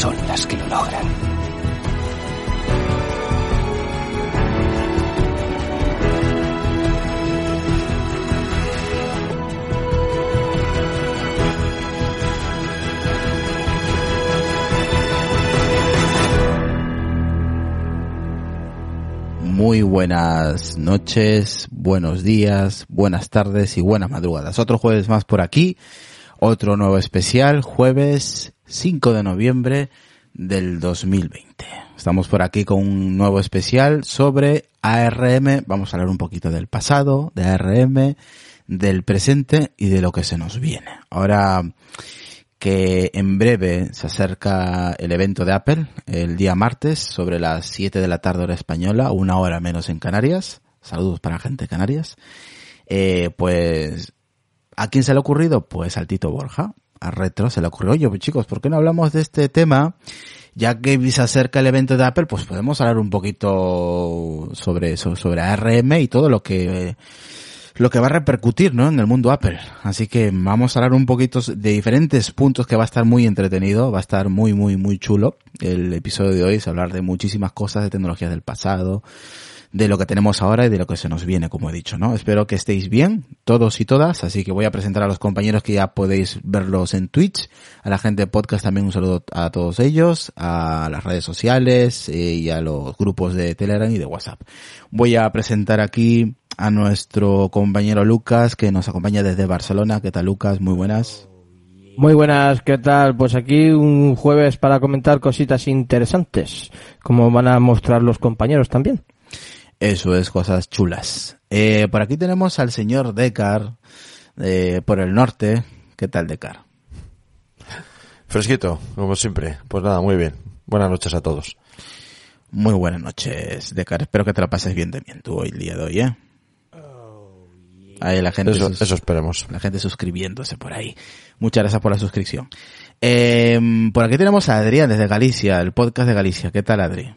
son las que lo logran. Muy buenas noches, buenos días, buenas tardes y buenas madrugadas. Otro jueves más por aquí, otro nuevo especial, jueves 5 de noviembre del 2020. Estamos por aquí con un nuevo especial sobre ARM. Vamos a hablar un poquito del pasado, de ARM, del presente y de lo que se nos viene. Ahora que en breve se acerca el evento de Apple, el día martes, sobre las 7 de la tarde hora española, una hora menos en Canarias. Saludos para la gente de Canarias. Eh, pues, ¿a quién se le ha ocurrido? Pues al Tito Borja, a Retro, se le ocurrió, oye, pues chicos, ¿por qué no hablamos de este tema? Ya que se acerca el evento de Apple, pues podemos hablar un poquito sobre, sobre, sobre ARM y todo lo que, lo que va a repercutir, ¿no? En el mundo Apple. Así que vamos a hablar un poquito de diferentes puntos que va a estar muy entretenido, va a estar muy, muy, muy chulo. El episodio de hoy es hablar de muchísimas cosas, de tecnologías del pasado, de lo que tenemos ahora y de lo que se nos viene, como he dicho, ¿no? Espero que estéis bien, todos y todas, así que voy a presentar a los compañeros que ya podéis verlos en Twitch, a la gente de podcast también un saludo a todos ellos, a las redes sociales eh, y a los grupos de Telegram y de WhatsApp. Voy a presentar aquí a nuestro compañero Lucas, que nos acompaña desde Barcelona. ¿Qué tal, Lucas? Muy buenas. Muy buenas, ¿qué tal? Pues aquí un jueves para comentar cositas interesantes, como van a mostrar los compañeros también. Eso es, cosas chulas. Eh, por aquí tenemos al señor Decar, eh, por el norte. ¿Qué tal, Decar? Fresquito, como siempre. Pues nada, muy bien. Buenas noches a todos. Muy buenas noches, Decar. Espero que te la pases bien también tú hoy, el día de hoy, ¿eh? Ahí la gente, Eso, sus- eso esperemos. la gente suscribiéndose por ahí. Muchas gracias por la suscripción. Eh, por aquí tenemos a Adrián desde Galicia, el podcast de Galicia. ¿Qué tal, Adri?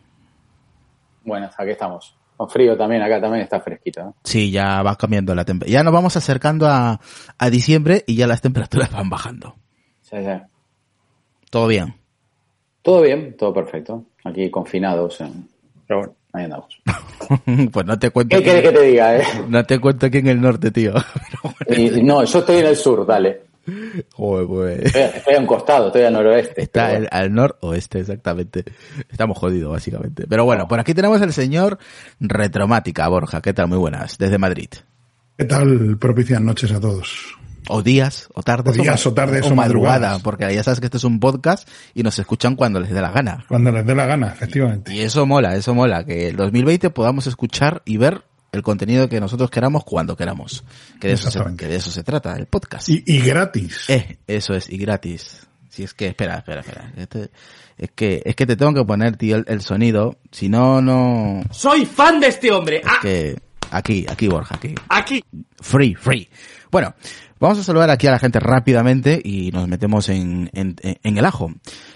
Buenas, aquí estamos. Con frío también, acá también está fresquito. ¿no? Sí, ya va cambiando la temperatura. Ya nos vamos acercando a, a diciembre y ya las temperaturas van bajando. Sí, sí. Todo bien. Todo bien, todo perfecto. Aquí confinados. en- Pero bueno, ahí andamos. pues no te cuento. ¿Qué quieres que te diga, eh? No te cuento aquí en el norte, tío. Y no, yo estoy en el sur, dale. Joder, pues. Estoy, estoy a un costado, estoy al noroeste. Está pero el- al noroeste, exactamente. Estamos jodidos, básicamente. Pero bueno, por aquí tenemos al señor Retromática, Borja. ¿Qué tal? Muy buenas. Desde Madrid. ¿Qué tal? Propicias noches a todos. O días, o tardes. O días, o tardes, o o madrugada. madrugadas. Porque ya sabes que este es un podcast y nos escuchan cuando les dé la gana. Cuando les dé la gana, efectivamente. Y eso mola, eso mola. Que el 2020 podamos escuchar y ver el contenido que nosotros queramos cuando queramos. Que de eso se, que de eso se trata, el podcast. Y, y gratis. Eh, eso es, y gratis. Si es que, espera, espera, espera. Este- es que, es que te tengo que poner, tío, el, el sonido. Si no, no, Soy fan de este hombre. es Ah, que, Aquí, aquí, Borja, aquí. Aquí. Free, free. Bueno, vamos a saludar aquí a la gente rápidamente y nos metemos en, en, en el ajo.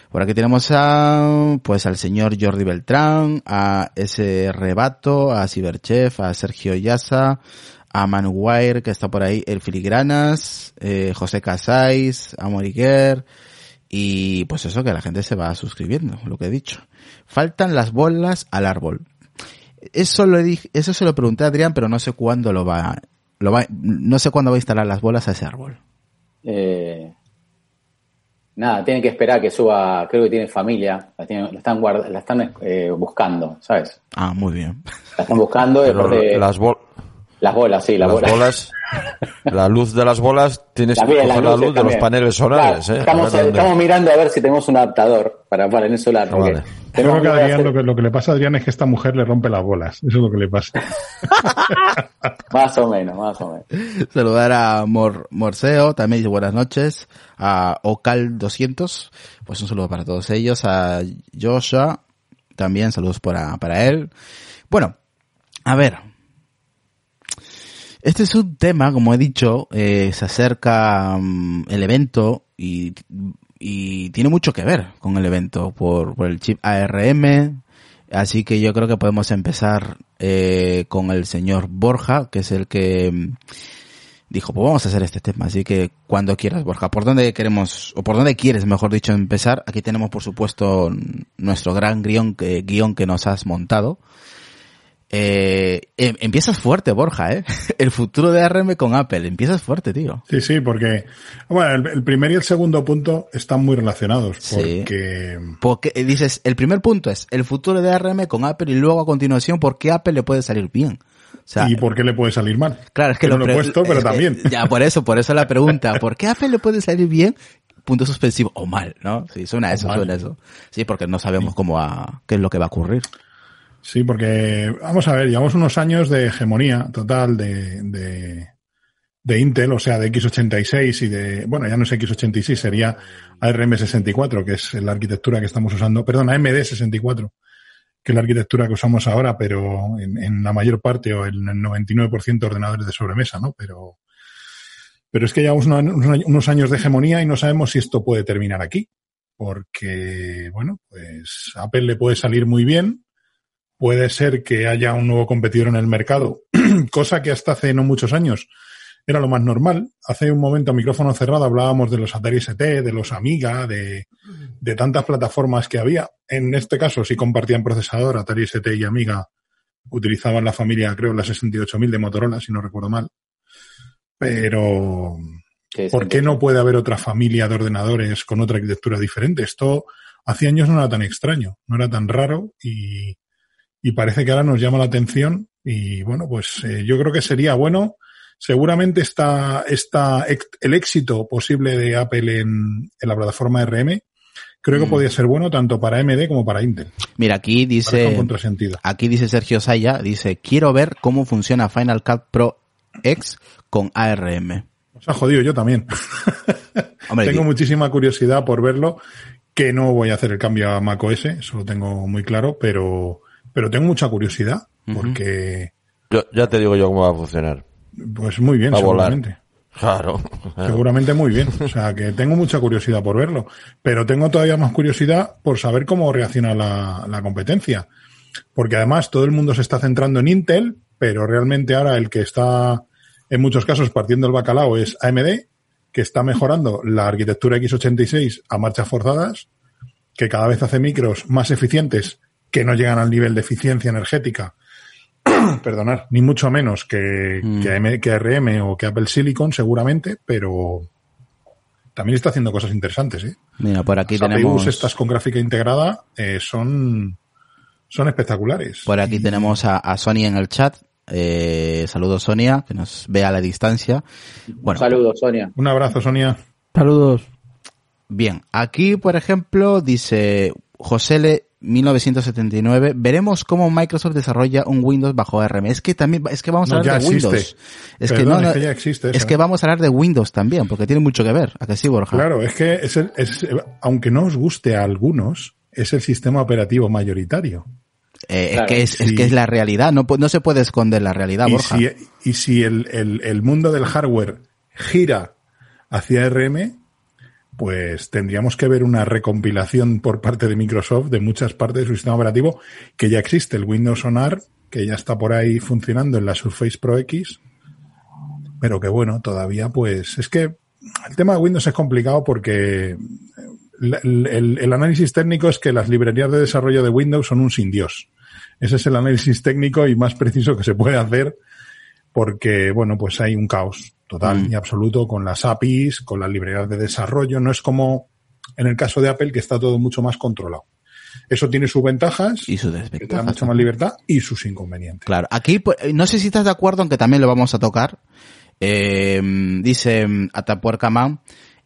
Por aquí tenemos a, pues al señor Jordi Beltrán, a ese Rebato, a Cyberchef, a Sergio Yasa, a Manuwire, que está por ahí, el Filigranas, eh, José Casais, a Moriguer, y pues eso que la gente se va suscribiendo, lo que he dicho. Faltan las bolas al árbol. Eso lo dije, eso se lo pregunté a Adrián, pero no sé cuándo lo va, lo no sé cuándo va a instalar las bolas a ese árbol. Eh, nada, tienen que esperar que suba, creo que tiene familia, la, tienen- la están, guarda- la están eh, buscando, ¿sabes? Ah, muy bien. La están buscando Pero aparte- las, bol- las bolas, sí, las, las bolas. bolas, la luz de las bolas, tienes También, que coger la luz de los paneles solares, Claro, ¿eh? Estamos, estamos mirando a ver si tenemos un adaptador para panel solar. Ah, porque vale. Creo tenemos que Adrián hacer- lo que, lo que le pasa a Adrián es que esta mujer le rompe las bolas. Eso es lo que le pasa. Más o menos, más o menos. Saludar a Mor Morseo, también dice buenas noches, a Ocal200, pues un saludo para todos ellos, a Joshua, también saludos para, para él. Bueno, a ver, este es un tema, como he dicho, eh, se acerca mm, el evento y, tiene mucho que ver con el evento por, el chip ARM. Así que yo creo que podemos empezar eh, con el señor Borja, que es el que mm, dijo, pues vamos a hacer este tema. Así que cuando quieras, Borja, ¿por dónde queremos, o por dónde quieres, mejor dicho, empezar? Aquí tenemos, por supuesto, nuestro gran guion que, guion que nos has montado. Eh, em- empiezas fuerte, Borja, ¿eh? El futuro de ARM con Apple. Empiezas fuerte, tío. Sí, sí, porque bueno, el, el primer y el segundo punto están muy relacionados. Sí. Porque Porque eh, dices, el primer punto es el futuro de ARM con Apple y luego a continuación, ¿por qué Apple le puede salir bien? O sea, ¿Y por qué le puede salir mal? claro, es que, no lo he puesto, pero también. Ya, por eso, por eso la pregunta, ¿por qué Apple le puede salir bien? Punto suspensivo, o mal, ¿no? Sí, suena eso, mal. suena eso. Sí, porque no sabemos cómo va, qué es lo que va a ocurrir. Sí, porque vamos a ver, llevamos unos años de hegemonía total de, de, Intel, o sea, de x86 y de, bueno, ya no es x86, sería ARM64, que es la arquitectura que estamos usando, perdón, AMD64, que es la arquitectura que usamos ahora, pero en, la mayor parte o en el 99% de ordenadores de sobremesa, ¿no? Pero, pero es que llevamos unos años de hegemonía y no sabemos si esto puede terminar aquí, porque, bueno, pues Apple le puede salir muy bien, puede ser que haya un nuevo competidor en el mercado, cosa que hasta hace no muchos años era lo más normal. Hace un momento a micrófono cerrado hablábamos de los Atari ST, de los Amiga, de, de tantas plataformas que había. En este caso sí compartían procesador, Atari ST y Amiga utilizaban la familia, creo, la 68000 de Motorola, si no recuerdo mal. Pero, ¿por qué no puede haber otra familia de ordenadores con otra arquitectura diferente? Esto hace años no era tan extraño, no era tan raro y, y parece que ahora nos llama la atención y bueno, pues eh, yo creo que sería bueno. Seguramente está, está el éxito posible de Apple en, en la plataforma RM creo que Mm. podría ser bueno tanto para AMD como para Intel. Mira, aquí dice, aquí dice Sergio Saya, dice, quiero ver cómo funciona Final Cut Pro X con ARM. Os ha jodido yo también. Hombre, tengo muchísima curiosidad por verlo, que no voy a hacer el cambio a macOS, eso lo tengo muy claro, pero, pero tengo mucha curiosidad, porque, Yo, ya te digo yo cómo va a funcionar. pues muy bien, Va a volar. seguramente. Claro. claro. Seguramente muy bien. O sea, que tengo mucha curiosidad por verlo. Pero tengo todavía más curiosidad por saber cómo reacciona la, la competencia. Porque además todo el mundo se está centrando en Intel, pero realmente ahora el que está en muchos casos partiendo el bacalao es AMD, que está mejorando la arquitectura x86 a marchas forzadas, que cada vez hace micros más eficientes que no llegan al nivel de eficiencia energética perdonar, ni mucho menos que, Mm. que, AM que ARM o que Apple Silicon, seguramente, pero también está haciendo cosas interesantes. ¿eh? Mira, por aquí Las tenemos, APUs estas con gráfica integrada eh, son, son espectaculares. por aquí Y- tenemos a, a Sonia en el chat. Eh, saludos Sonia, que nos ve a la distancia. Bueno, Saludos, Sonia. Un abrazo, Sonia. Saludos. Bien, aquí, por ejemplo, dice José 1979, veremos cómo Microsoft desarrolla un Windows bajo ARM. Es que también, es que vamos a No, hablar de existe. Windows. Es que Perdón, no, no, es que ya existe es que vamos a hablar de Windows también, porque tiene mucho que ver. ¿A que sí, Borja? Claro, es que es el- es- aunque no os guste a algunos, es el sistema operativo mayoritario. Eh, Claro, es, que es, es que es la realidad, no, no se puede esconder la realidad, y Borja. si, y si el, el- el mundo del hardware gira hacia RM, pues tendríamos que ver una recompilación por parte de Microsoft de muchas partes de su sistema operativo que ya existe, el Windows On ARM, que ya está por ahí funcionando en la Surface Pro X, pero que bueno, todavía pues es que el tema de Windows es complicado porque el- el análisis técnico es que las librerías de desarrollo de Windows son un sin Dios. Ese es el análisis técnico y más preciso que se puede hacer porque, bueno, pues hay un caos total Mm. y absoluto con las APIs, con las librerías de desarrollo. No es como en el caso de Apple que está todo mucho más controlado. Eso tiene sus ventajas, Y sus que te da desventajas. mucha más libertad, y sus inconvenientes. Claro, aquí pues, no sé si estás de acuerdo, aunque también lo vamos a tocar. Eh, dice mm, Atapuercaman,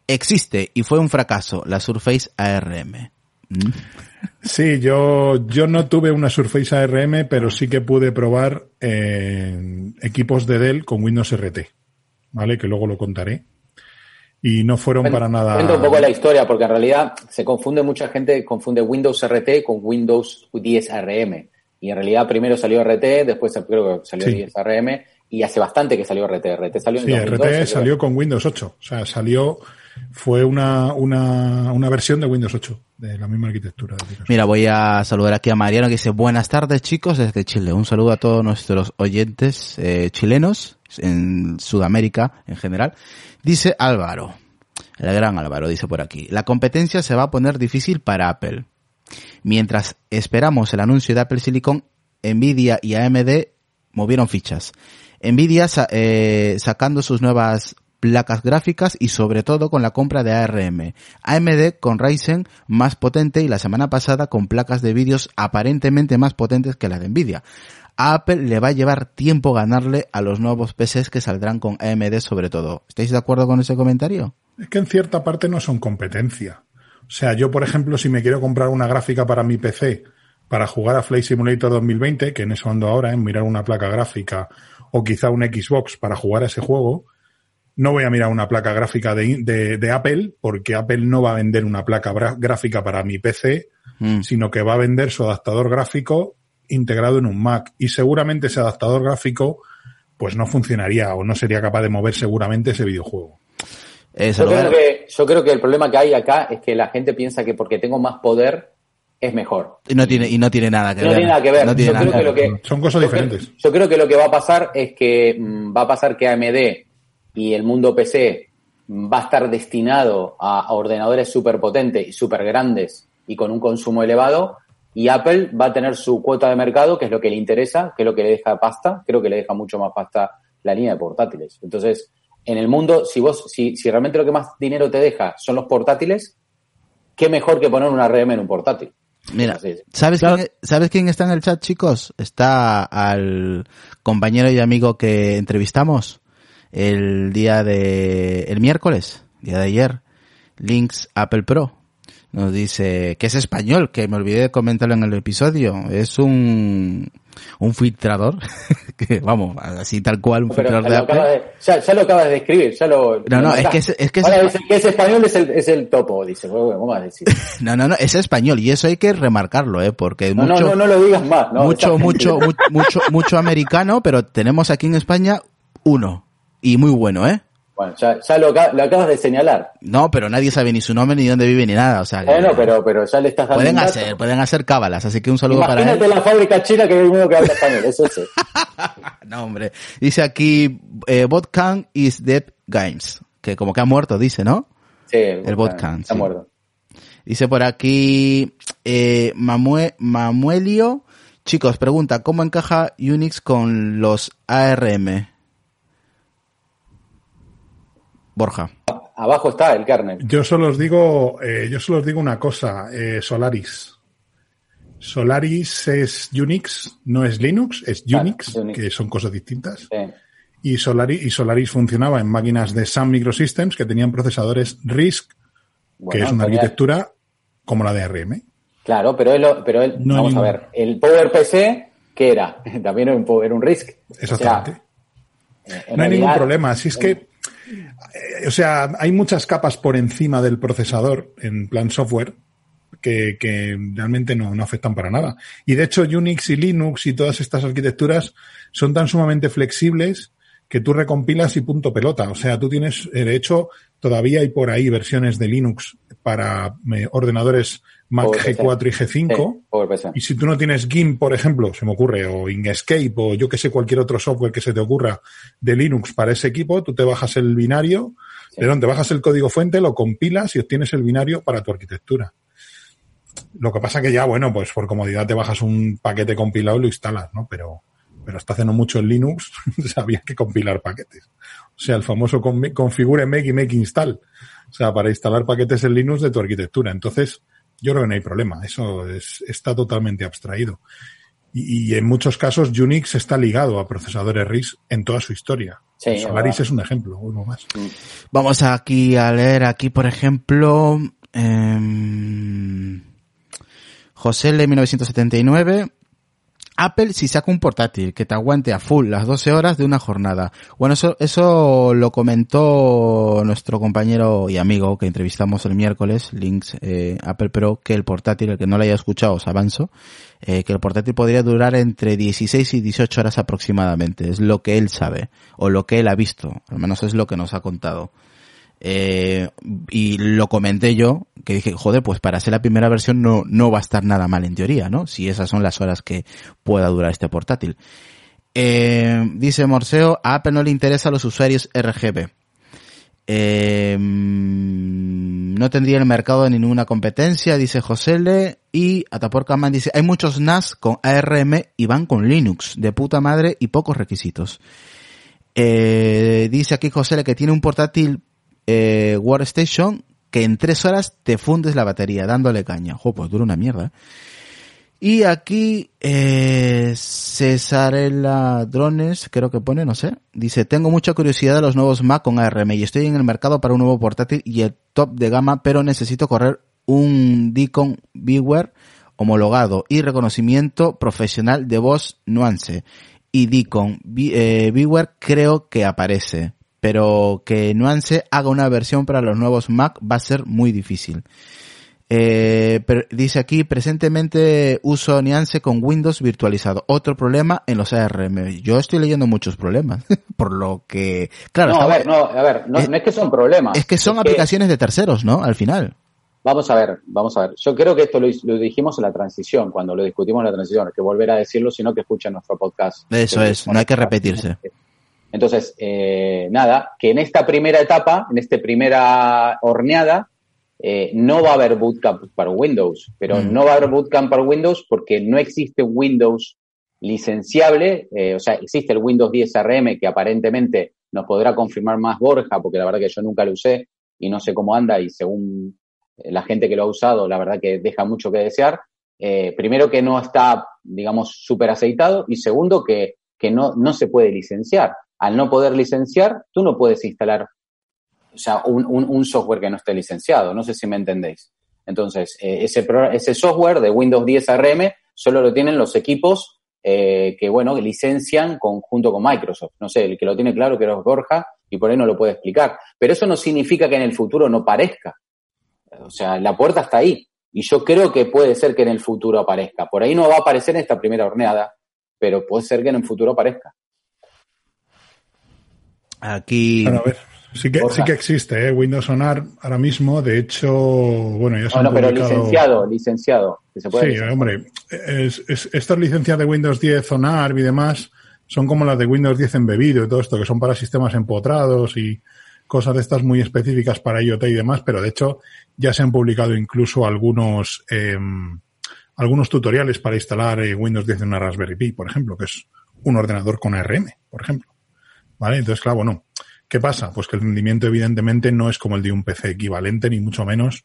existe y fue un fracaso la Surface ARM. Mm. Sí, yo, yo no tuve una Surface ARM, pero sí que pude probar eh, equipos de Dell con Windows RT, ¿vale? Que luego lo contaré. Y no fueron para nada. Cuento un poco la historia, porque en realidad se confunde, mucha gente confunde Windows RT con Windows 10 ARM. Y en realidad primero salió RT, después creo que salió Sí. 10 ARM, y hace bastante que salió RT. RT salió en Sí, 2002, RT salió con Windows 8. O sea, salió, fue una, una, una versión de Windows 8, de la misma arquitectura. Mira, voy a saludar aquí a Mariano que dice buenas tardes chicos desde Chile. Un saludo a todos nuestros oyentes eh, chilenos en Sudamérica en general. Dice Álvaro, el gran Álvaro dice por aquí, la competencia se va a poner difícil para Apple. Mientras esperamos el anuncio de Apple Silicon, Nvidia y AMD movieron fichas. Nvidia eh, sacando sus nuevas placas gráficas y sobre todo con la compra de ARM. AMD con Ryzen más potente y la semana pasada con placas de vídeos aparentemente más potentes que la de Nvidia. A Apple le va a llevar tiempo ganarle a los nuevos PCs que saldrán con AMD sobre todo. ¿Estáis de acuerdo con ese comentario? Es que en cierta parte no son competencia. O sea, yo, por ejemplo, si me quiero comprar una gráfica para mi PC para jugar a Flight Simulator 2020, que en eso ando ahora, en mirar una placa gráfica o quizá un Xbox para jugar a ese juego, no voy a mirar una placa gráfica de, de- de Apple, porque Apple no va a vender una placa gráfica para mi PC, Mm. sino que va a vender su adaptador gráfico integrado en un Mac. Y seguramente ese adaptador gráfico pues no funcionaría o no sería capaz de mover seguramente ese videojuego. Yo creo, que, yo creo que el problema que hay acá es que la gente piensa que porque tengo más poder es mejor. Y no tiene, y no tiene nada que No ver. tiene nada que ver. No tiene Yo nada creo que que lo ver. que- Son cosas yo creo- diferentes. Yo creo que lo que va a pasar es que mm, va a pasar que AMD y el mundo PC va a estar destinado a, a ordenadores súper potentes y súper grandes y con un consumo elevado y Apple va a tener su cuota de mercado, que es lo que le interesa, que es lo que le deja pasta, creo que le deja mucho más pasta la línea de portátiles. Entonces, en el mundo, si vos, si, si realmente lo que más dinero te deja son los portátiles, qué mejor que poner una RM en un portátil. Mira. ¿sabes, Claro. quién, ¿sabes quién está en el chat, chicos? Está al compañero y amigo que entrevistamos el día de, el miércoles, día de ayer, Links Apple Pro. Nos dice que es español, que me olvidé de comentarlo en el episodio. Es un, un filtrador, que vamos, así tal cual, un Pero filtrador de Apple. de, ya, ya lo acabas de escribir, ya lo. No, no, es que es- es que es- Ahora dice que es español, es el, es el topo, dice. Bueno, vamos a decir. No, no, no, es español y eso hay que remarcarlo, eh, porque No, mucho, no, no, no lo digas más. No, mucho, mucho, gente- mu- mucho, mucho americano, pero tenemos aquí en España uno. Y muy bueno, ¿eh? Bueno, ya, ya lo, aca- lo acabas de señalar. No, pero nadie sabe ni su nombre, ni dónde vive, ni nada. O sea, Bueno, pero, pero ya le estás dando. pueden dato. hacer, pueden hacer cábalas. Así que un saludo para Imagínate él. la fábrica china que hay uno que habla español, es ese. No, hombre. Dice aquí, eh, Botcan is dead games. Que como que ha muerto, dice, ¿no? Sí, El Botcan, Está sí. muerto. Dice por aquí, eh, Mamue- Mamuelio. Chicos, pregunta, ¿cómo encaja Unix con los ARM? Borja. Abajo está el kernel. Yo solo os digo, eh, yo solo os digo una cosa, eh, Solaris. Solaris es Unix, no es Linux, es Claro, Unix, que son cosas distintas. Sí. Y Solaris, y Solaris funcionaba en máquinas de Sun Microsystems que tenían procesadores RISC, que es una arquitectura como la de ARM. Claro, pero él, lo- pero él No vamos a ver, el PowerPC, ¿qué era? También era un, era un RISC. Exactamente. O sea, en no hay ningún problema. Si es que, eh, o sea, hay muchas capas por encima del procesador en plan software que, que realmente no, no afectan para nada. Y de hecho Unix y Linux y todas estas arquitecturas son tan sumamente flexibles que tú recompilas y punto pelota. O sea, tú tienes, eh, de hecho, todavía hay por ahí versiones de Linux para eh, ordenadores Mac PowerPC. G4 y G5. Sí, PowerPC. Y si tú no tienes GIMP, por ejemplo, se me ocurre, o Inkscape, o yo que sé, cualquier otro software que se te ocurra de Linux para ese equipo, tú te bajas el binario, Sí. de donde bajas el código fuente, lo compilas y obtienes el binario para tu arquitectura. Lo que pasa que ya, bueno, pues por comodidad te bajas un paquete compilado y lo instalas, ¿no? Pero, pero hasta hace no mucho en Linux había que compilar paquetes. O sea, el famoso con- configure make y make install. O sea, para instalar paquetes en Linux de tu arquitectura. Entonces, yo creo que no hay problema. Eso es- está totalmente abstraído. Y, y en muchos casos Unix está ligado a procesadores RISC en toda su historia. Sí, Solaris es un ejemplo, uno más. Vamos aquí a leer aquí, por ejemplo, em, José L. 1979. Apple si saca un portátil que te aguante a full las 12 horas de una jornada. Bueno, eso, eso lo comentó nuestro compañero y amigo que entrevistamos el miércoles, Links eh, Apple Pro, que el portátil, el que no lo haya escuchado, os avanzo, eh, que el portátil podría durar entre 16 y 18 horas aproximadamente. Es lo que él sabe, o lo que él ha visto, al menos es lo que nos ha contado. Eh, y lo comenté yo, que dije, joder, pues para ser la primera versión no, no va a estar nada mal en teoría, ¿no? Si esas son las horas que pueda durar este portátil. Eh, dice Morseo, a Apple no le interesa a los usuarios RGB. Eh, mm, no tendría el mercado de ninguna competencia, dice José. Y Atapor Kaman dice, hay muchos NAS con ARM y van con Linux, de puta madre y pocos requisitos. Dice aquí José que tiene un portátil eh, Workstation que en tres horas te fundes la batería dándole caña. Jo, pues dura una mierda. ¿eh? Y aquí eh, Cesarela Drones, creo que pone, no sé, dice, tengo mucha curiosidad de los nuevos Mac con ARM y estoy en el mercado para un nuevo portátil y el top de gama, pero necesito correr un Deacon Beware homologado y reconocimiento profesional de voz Nuance. Y Deacon eh, Beware creo que aparece, pero que Nuance haga una versión para los nuevos Mac va a ser muy difícil. Eh, pero dice aquí, presentemente uso Nuance con Windows virtualizado. Otro problema en los ARM. Yo estoy leyendo muchos problemas, por lo que, claro, no, a ver, no, a ver, no, es- no es que son problemas. es que son aplicaciones de terceros, ¿no? Al final. Vamos a ver, vamos a ver. Yo creo que esto lo, lo dijimos en la transición, cuando lo discutimos en la transición, que volver a decirlo, sino que escuchen nuestro podcast. Eso es, no hay que repetirse. Entonces, eh, nada, que en esta primera etapa, en esta primera horneada, eh, no va a haber bootcamp para Windows, pero Mm. no va a haber bootcamp para Windows porque no existe Windows licenciable, eh, o sea, existe el Windows 10 RM que aparentemente nos podrá confirmar más Borja, porque la verdad que yo nunca lo usé y no sé cómo anda y según eh, la gente que lo ha usado, la verdad que deja mucho que desear. Eh, primero que no está, digamos, súper aceitado y segundo que, que no, no se puede licenciar. Al no poder licenciar, tú no puedes instalar un, un, un software que no esté licenciado. No sé si me entendéis. Entonces, eh, ese, ese software de Windows 10 RM solo lo tienen los equipos eh, que, bueno, licencian con, junto con Microsoft. No sé, el que lo tiene claro que es Borja y por ahí no lo puede explicar. Pero eso no significa que en el futuro no parezca. O sea, la puerta está ahí. Y yo creo que puede ser que en el futuro aparezca. Por ahí no va a aparecer en esta primera horneada, pero puede ser que en el futuro aparezca. Aquí, Bueno, a ver, sí que, Borja. sí que existe, ¿eh? Windows Sonar ahora mismo, de hecho, bueno, ya se han Bueno, pero publicado- licenciado, licenciado. Que se puede Sí, licenciar. hombre, es, es- estas licencias de Windows 10 Sonar y demás son como las de Windows 10 embebido y todo esto, que son para sistemas empotrados y cosas de estas muy específicas para IoT y demás, pero de hecho ya se han publicado incluso algunos em, algunos tutoriales para instalar eh, Windows 10 en una Raspberry Pi, por ejemplo, que es un ordenador con ARM, por ejemplo. ¿Vale? Entonces, claro, bueno, ¿qué pasa? Pues que el rendimiento evidentemente no es como el de un PC equivalente, ni mucho menos,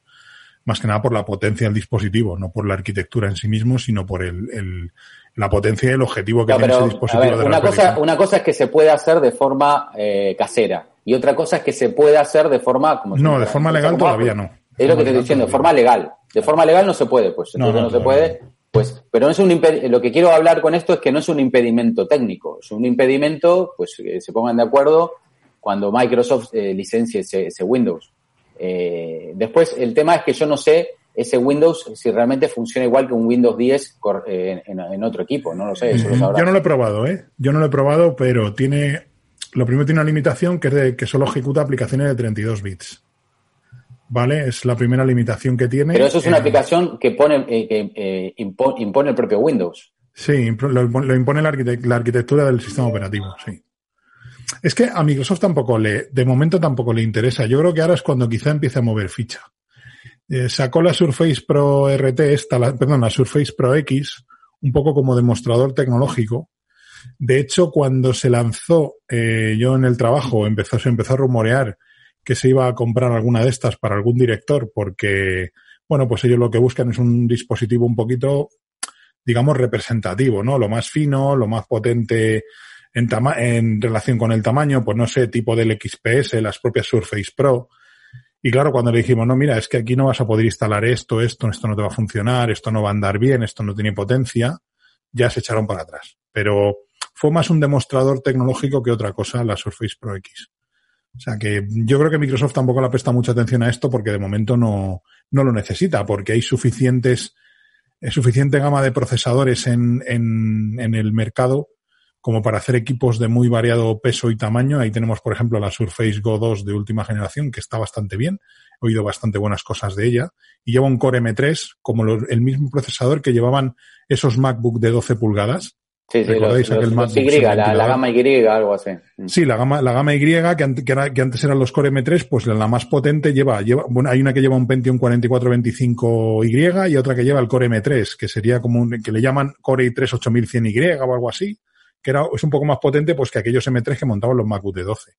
más que nada por la potencia del dispositivo, no por la arquitectura en sí mismo, sino por el, el- la potencia y el objetivo que No, tiene pero, ese dispositivo ver, de una cosa, una cosa es que se puede hacer de forma eh, casera y otra cosa es que se puede hacer de forma... Como No, de forma legal todavía no. Es lo que te estoy diciendo, de forma legal. De forma legal no se puede, pues No, entonces no, no, se puede. Pues, pero no es un lo que quiero hablar con esto es que no es un impedimento técnico, es un impedimento, pues que se pongan de acuerdo cuando Microsoft eh, licencie ese, ese Windows. Eh, después, el tema es que yo no sé ese Windows si realmente funciona igual que un Windows 10 cor- eh, en, en otro equipo. No lo sé, eso lo sabrás. Yo no lo he probado, ¿eh? Yo no lo he probado, pero tiene. Lo primero tiene una limitación que es de que solo ejecuta aplicaciones de 32 bits. ¿Vale? Es la primera limitación que tiene. Pero eso es una Eh, aplicación que pone eh, que eh, impo- impone el propio Windows. Sí, lo, impone- lo impone la, arquite- la arquitectura del sistema operativo, sí. Es que a Microsoft tampoco le, de momento tampoco le interesa. Yo creo que ahora es cuando quizá empiece a mover ficha. Eh, sacó la Surface Pro RT, esta, la- perdón, la Surface Pro X, un poco como demostrador tecnológico. De hecho, cuando se lanzó, yo en el trabajo empezó, se empezó a rumorear que se iba a comprar alguna de estas para algún director, porque, bueno, pues ellos lo que buscan es un dispositivo un poquito digamos, representativo, ¿no? Lo más fino, lo más potente en, tama en relación con el tamaño, pues no sé, tipo del XPS, las propias Surface Pro. Y claro, cuando le dijimos, no, mira, es que aquí no vas a poder instalar esto, esto, esto no te va a funcionar, esto no va a andar bien, esto no tiene potencia, ya se echaron para atrás. Pero fue más un demostrador tecnológico que otra cosa la Surface Pro X. O sea que yo creo que Microsoft tampoco le presta mucha atención a esto porque de momento no, no lo necesita, porque hay suficientes es suficiente gama de procesadores en, en, el mercado como para hacer equipos de muy variado peso y tamaño. Ahí tenemos, por ejemplo, la Surface Go 2 de última generación, que está bastante bien. He oído bastante buenas cosas de ella. Y lleva un Core M3, como el mismo procesador que llevaban esos MacBook de 12 pulgadas. Sí, sí, los, los, los Y, la, la, gama Y, algo así. Sí, la gama, la gama Y, que, antes, que antes eran los Core M3, pues la más potente lleva, lleva, bueno, hay una que lleva un Pentium 4425Y y otra que lleva el Core M3, que sería como un, que le llaman Core i3 8100Y o algo así, que era, es un poco más potente pues que aquellos M3 que montaban los MacBook de 12.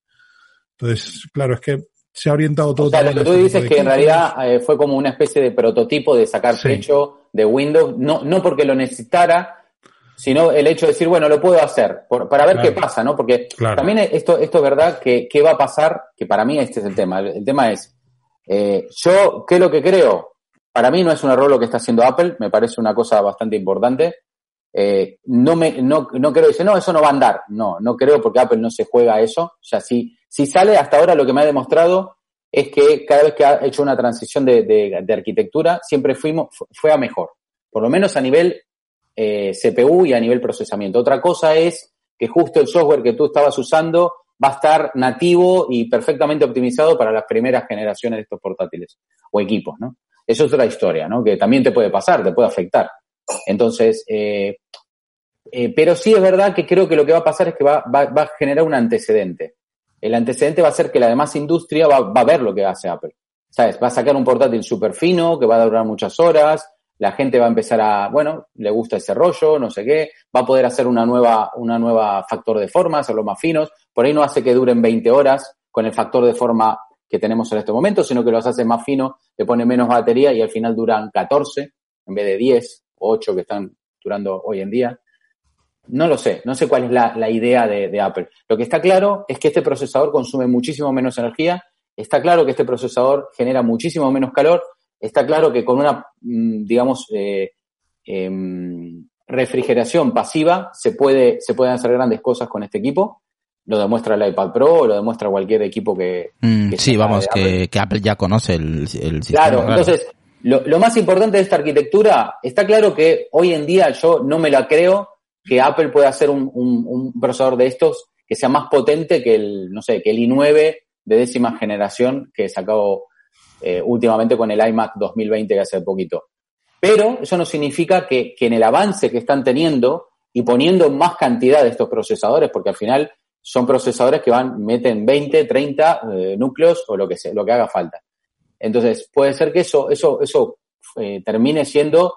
Entonces, claro, es que se ha orientado todo. O sea, lo que tú este dices que en realidad eh, fue como una especie de prototipo de sacar sí. pecho de Windows, no, no porque lo necesitara, sino el hecho de decir, bueno, lo puedo hacer, por, para ver claro. qué pasa, ¿no? Porque claro. también esto, esto es verdad que qué va a pasar, que para mí este es el tema. El, el tema es, eh, yo, ¿qué es lo que creo? Para mí no es un error lo que está haciendo Apple, me parece una cosa bastante importante. Eh, no me, no, no creo decir, no, eso no va a andar. No, no creo porque Apple no se juega a eso. O sea, si, si sale hasta ahora lo que me ha demostrado es que cada vez que ha hecho una transición de, de, de arquitectura, siempre fuimos, fue a mejor. Por lo menos a nivel eh, CPU y a nivel procesamiento. Otra cosa es que justo el software que tú estabas usando va a estar nativo y perfectamente optimizado para las primeras generaciones de estos portátiles o equipos, ¿no? Eso es otra historia, ¿no? Que también te puede pasar, te puede afectar. Entonces, eh, eh, pero sí es verdad que creo que lo que va a pasar es que va, a generar un antecedente. El antecedente va a ser que la demás industria va, va a ver lo que hace Apple. ¿Sabes? Va a sacar un portátil súper fino, que va a durar muchas horas, la gente va a empezar a, bueno, le gusta ese rollo, no sé qué, va a poder hacer una nueva, una nueva factor de forma, hacerlo más finos, por ahí no hace que duren 20 horas con el factor de forma que tenemos en este momento, sino que los hace más finos, le pone menos batería y al final duran 14 en vez de 10 o 8 que están durando hoy en día. No lo sé, no sé cuál es la, la idea de, de Apple. Lo que está claro es que este procesador consume muchísimo menos energía, está claro que este procesador genera muchísimo menos calor, está claro que con una, digamos, eh, eh, refrigeración pasiva se puede, se pueden hacer grandes cosas con este equipo. Lo demuestra el iPad Pro, lo demuestra cualquier equipo que. Mm, que sí, vamos, que Apple. que Apple. ya conoce el, el sistema. Claro, claro. entonces, lo, lo, más importante de esta arquitectura, está claro que hoy en día yo no me la creo que Apple pueda hacer un, un, un procesador de estos que sea más potente que el, no sé, que el i9 de décima generación que sacó eh, últimamente con el iMac 2020 que hace poquito. Pero eso no significa que, en el avance que están teniendo y poniendo más cantidad de estos procesadores, porque al final son procesadores que van, meten 20, 30 eh, núcleos o lo que sea, lo que haga falta. Entonces, puede ser que eso, eso, eso eh, termine siendo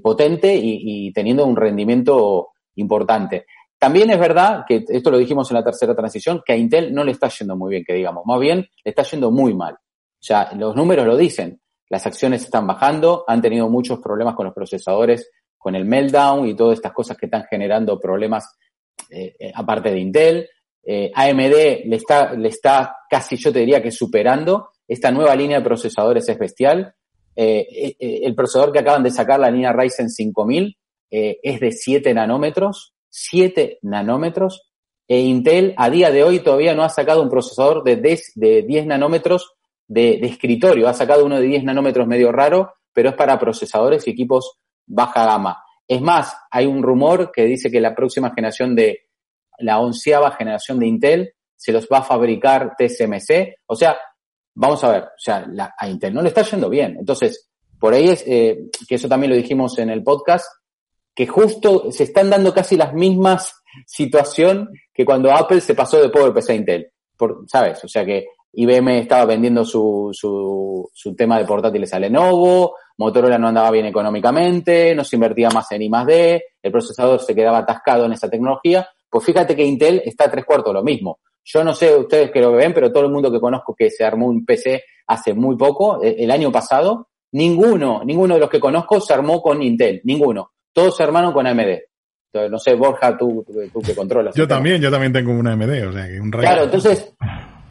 potente y, y, teniendo un rendimiento importante. También es verdad que esto lo dijimos en la tercera transición, que a Intel no le está yendo muy bien, que digamos, más bien le está yendo muy mal. O sea, los números lo dicen. Las acciones están bajando, han tenido muchos problemas con los procesadores, con el meltdown y todas estas cosas que están generando problemas eh, eh, aparte de Intel. Eh, AMD le está, le está casi, yo te diría que superando. Esta nueva línea de procesadores es bestial. Eh, el procesador que acaban de sacar, la línea Ryzen 5000, es de 7 nanómetros. 7 nanómetros. E Intel a día de hoy todavía no ha sacado un procesador de 10, de 10 nanómetros de, escritorio. Ha sacado uno de 10 nanómetros medio raro, pero es para procesadores y equipos baja gama. Es más, hay un rumor que dice que la próxima generación de, la onceava generación de Intel se los va a fabricar TSMC. O sea, vamos a ver, o sea, la- a Intel no le está yendo bien. Entonces, por ahí es, eh, que eso también lo dijimos en el podcast, que justo se están dando casi las mismas situación que cuando Apple se pasó de PowerPC a Intel. ¿Sabes? O sea que IBM estaba vendiendo su, su, su tema de portátiles a Lenovo, Motorola no andaba bien económicamente, no se invertía más en I más D, el procesador se quedaba atascado en esa tecnología. Pues fíjate que Intel está a tres cuartos lo mismo. Yo no sé ustedes que lo ven, pero todo el mundo que conozco que se armó un PC hace muy poco, el, el año pasado, ninguno, ninguno de los que conozco se armó con Intel, ninguno. Todos se armaron con AMD. Entonces, no sé, Borja, tú, tú, tú que controlas. Yo tema. también, yo también tengo una AMD, o sea, que un rayo. Claro, entonces,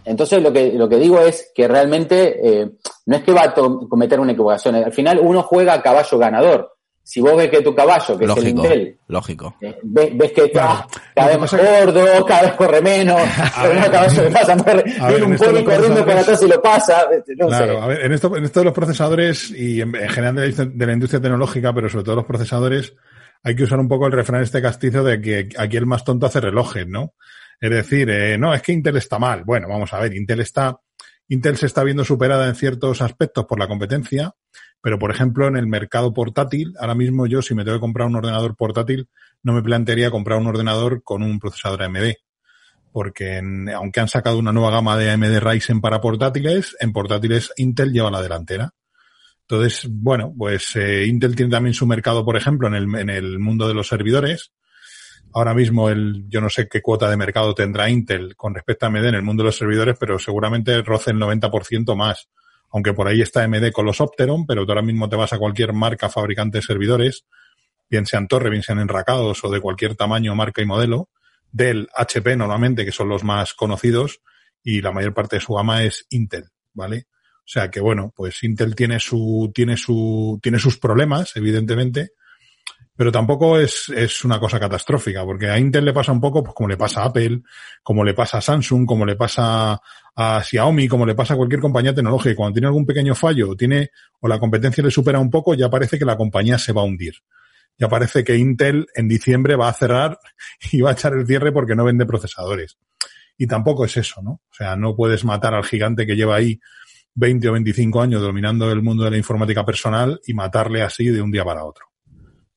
entonces lo que, lo que digo es que realmente eh, no es que va a cometer una equivocación. Al final uno juega a caballo ganador. Si vos ves que tu caballo, que es el Lógico, Intel, lógico. eh, ves, ves que está Claro. cada vez que más gordo, cada vez corre menos, pero no caballo le pasa, viene en un pony corriendo para atrás y lo pasa. No Claro, sé. a ver, en esto, en esto de los procesadores y en, en general de la, industria- de la industria tecnológica, pero sobre todo los procesadores, hay que usar un poco el refrán este castizo de que aquí el más tonto hace relojes, ¿no? Es decir, eh, no, es que Intel está mal. Bueno, vamos a ver, Intel está, Intel se está viendo superada en ciertos aspectos por la competencia, pero por ejemplo en el mercado portátil, ahora mismo yo si me tengo que comprar un ordenador portátil, no me plantearía comprar un ordenador con un procesador AMD. Porque en- aunque han sacado una nueva gama de AMD Ryzen para portátiles, en portátiles Intel lleva la delantera. Entonces, bueno, pues eh, Intel tiene también su mercado, por ejemplo, en el, en el mundo de los servidores. Ahora mismo el, yo no sé qué cuota de mercado tendrá Intel con respecto a AMD en el mundo de los servidores, pero seguramente roce el 90% más. Aunque por ahí está AMD con los Opteron, pero tú ahora mismo te vas a cualquier marca fabricante de servidores, bien sean Torre, bien sean enracados o de cualquier tamaño, marca y modelo, del HP normalmente, que son los más conocidos, y la mayor parte de su gama es Intel, ¿vale? O sea que bueno, pues Intel tiene su, tiene su, tiene sus problemas, evidentemente, pero tampoco es, es una cosa catastrófica, porque a Intel le pasa un poco, pues como le pasa a Apple, como le pasa a Samsung, como le pasa a Xiaomi, como le pasa a cualquier compañía tecnológica. Cuando tiene algún pequeño fallo, o tiene, o la competencia le supera un poco, ya parece que la compañía se va a hundir. Ya parece que Intel en diciembre va a cerrar y va a echar el cierre porque no vende procesadores. Y tampoco es eso, ¿no? O sea, no puedes matar al gigante que lleva ahí 20 o 25 años dominando el mundo de la informática personal y matarle así de un día para otro.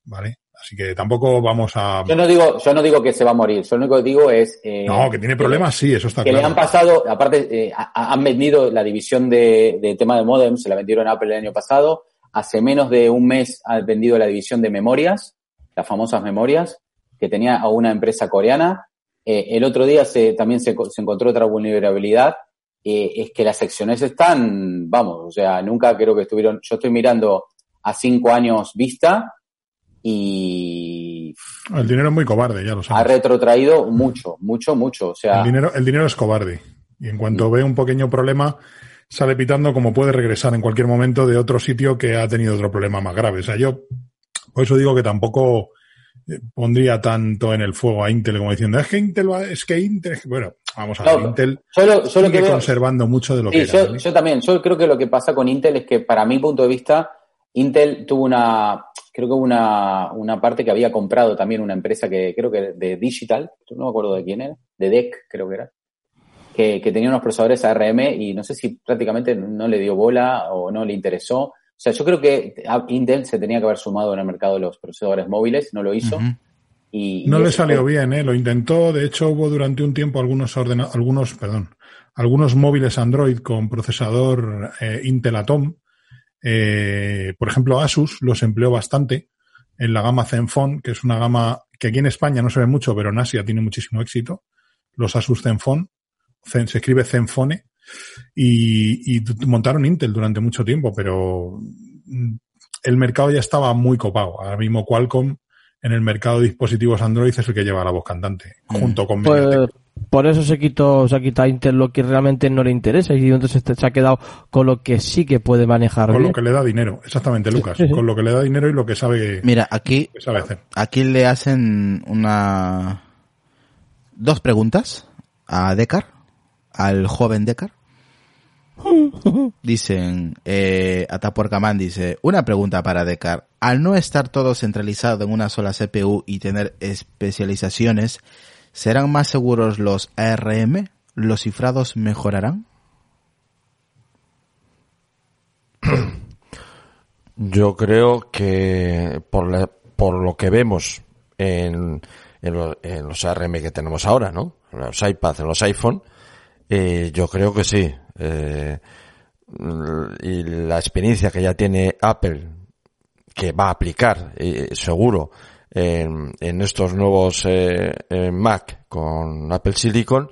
¿Vale? Así que tampoco vamos a... Yo no digo, yo no digo que se va a morir. Yo lo único que digo es eh, No, que tiene problemas, sí, eso está que le claro. han pasado, aparte, eh, a- han vendido la división de, de tema de modem, se la vendieron a Apple el año pasado. Hace menos de un mes han vendido la división de memorias, las famosas memorias, que tenía a una empresa coreana. Eh, el otro día se, también se, co- se encontró otra vulnerabilidad, es que las secciones están, vamos, o sea, nunca creo que estuvieron, yo estoy mirando a cinco años vista y El dinero es muy cobarde, ya lo ha sabes. retrotraído mucho, mucho, mucho. O sea, El dinero, el dinero es cobarde. Y en cuanto ve un pequeño problema, sale pitando como puede regresar en cualquier momento de otro sitio que ha tenido otro problema más grave. O sea, yo por eso digo que tampoco eh, pondría tanto en el fuego a Intel como diciendo, es que Intel va, es que Intel, es que-". bueno, vamos a ver, No, Intel yo lo, yo lo sigue que veo, conservando mucho de lo Sí, que era. yo, ¿vale? yo también. Yo creo que lo que pasa con Intel es que, para mi punto de vista, Intel tuvo una, creo que una, una parte que había comprado también una empresa que creo que de Digital, no me acuerdo de quién era, de DEC creo que era, que, que tenía unos procesadores ARM y no sé si prácticamente no le dio bola o no le interesó. O sea, yo creo que Intel se tenía que haber sumado en el mercado de los procesadores móviles, no lo hizo. Y, No y le salió fue- bien, ¿eh? Lo intentó. De hecho, hubo durante un tiempo algunos ordena algunos, perdón, algunos móviles Android con procesador eh, Intel Atom. Eh, por ejemplo, Asus los empleó bastante en la gama Zenfone, que es una gama que aquí en España no se ve mucho, pero en Asia tiene muchísimo éxito. Los Asus Zenfone, Zen- se escribe Zenfone, y, y montaron Intel durante mucho tiempo, pero mm, el mercado ya estaba muy copado. Ahora mismo Qualcomm en el mercado de dispositivos Android es el que lleva la voz cantante, junto con Pues, MediaTek. por eso se quitó, se ha quitado Intel lo que realmente no le interesa y entonces se ha quedado con lo que sí que puede manejar Con bien. lo que le da dinero, exactamente, Lucas. sí, sí. Con lo que le da dinero y lo que sabe, Mira, aquí, que sabe hacer. aquí le hacen una dos preguntas a Decar, al joven Decar. Dicen, eh, Atapuercamán dice, una pregunta para Decar. Al no estar todo centralizado en una sola CPU y tener especializaciones, ¿serán más seguros los ARM? ¿Los cifrados mejorarán? Yo creo que por, por lo que vemos en, en, lo- en los ARM que tenemos ahora, ¿no? En los iPads, en los iPhone, eh, yo creo que sí. Eh, y la experiencia que ya tiene Apple, que va a aplicar, eh, seguro, en, estos nuevos eh, eh, Mac con Apple Silicon,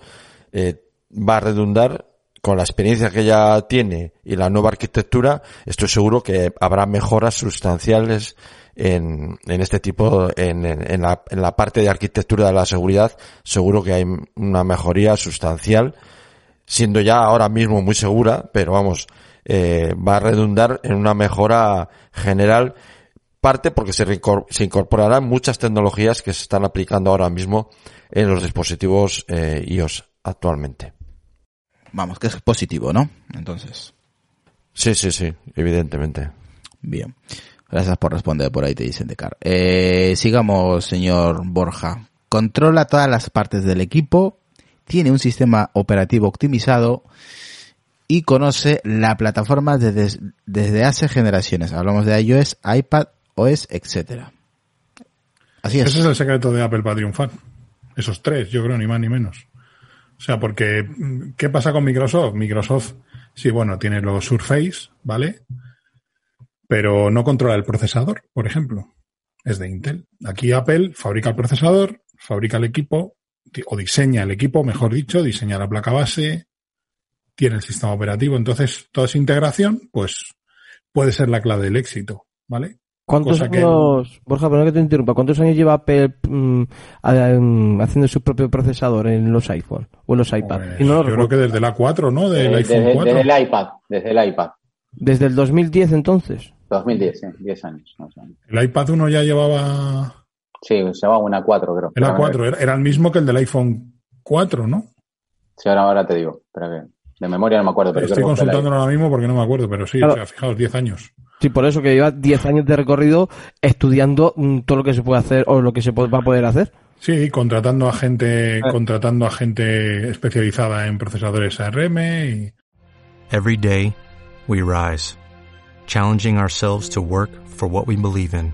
va a redundar con la experiencia que ya tiene y la nueva arquitectura, estoy seguro que habrá mejoras sustanciales en, en este tipo, en- en la, en la parte de arquitectura de la seguridad, seguro que hay una mejoría sustancial, siendo ya ahora mismo muy segura, pero vamos, eh, va a redundar en una mejora general, parte porque se, se incorporarán muchas tecnologías que se están aplicando ahora mismo en los dispositivos eh, iOS actualmente. Vamos, que es positivo, ¿no? Entonces, Sí, sí, sí, evidentemente. bien. Gracias por responder, por ahí te dicen Decar. Eh, sigamos, señor Borja. Controla todas las partes del equipo, tiene un sistema operativo optimizado y conoce la plataforma desde, desde hace generaciones. Hablamos de iOS, iPad, OS, etcétera. Así es. Ese es el secreto de Apple para triunfar. Esos tres, yo creo, ni más ni menos. O sea, porque, mm, ¿qué pasa con Microsoft? Microsoft, sí, bueno, tiene los Surface, ¿vale? Pero no controla el procesador, por ejemplo. Es de Intel. Aquí Apple fabrica el procesador, fabrica el equipo, o diseña el equipo, mejor dicho, diseña la placa base, tiene el sistema operativo. Entonces, toda esa integración, pues, puede ser la clave del éxito, ¿vale? ¿Cuántos Cosa que- años, Borja, perdón que te interrumpa, cuántos años lleva Apple mm, a- haciendo su propio procesador en los iPhone o en los iPad? Pues, Y no lo yo creo que desde la 4, ¿no? Del Eh, iPhone desde, 4. desde el iPad, desde el iPad. Desde el 2010 entonces. 2010, sí, 10 años. menos. El iPad 1 ya llevaba. Sí, se va una 4, creo. Era Espérame, 4, era, era el mismo que el del iPhone 4, ¿no? Sí, ahora, ahora te digo. Espera que de memoria no me acuerdo, pero Estoy consultándolo ahora mismo porque no me acuerdo, pero sí, Claro. o sea, fijaos, 10 años. Sí, por eso que lleva 10 años de recorrido estudiando mm, todo lo que se puede hacer o lo que se va a poder hacer. Sí, contratando a gente, contratando a gente especializada en procesadores ARM y Every day, we rise, challenging ourselves to work for what we believe in.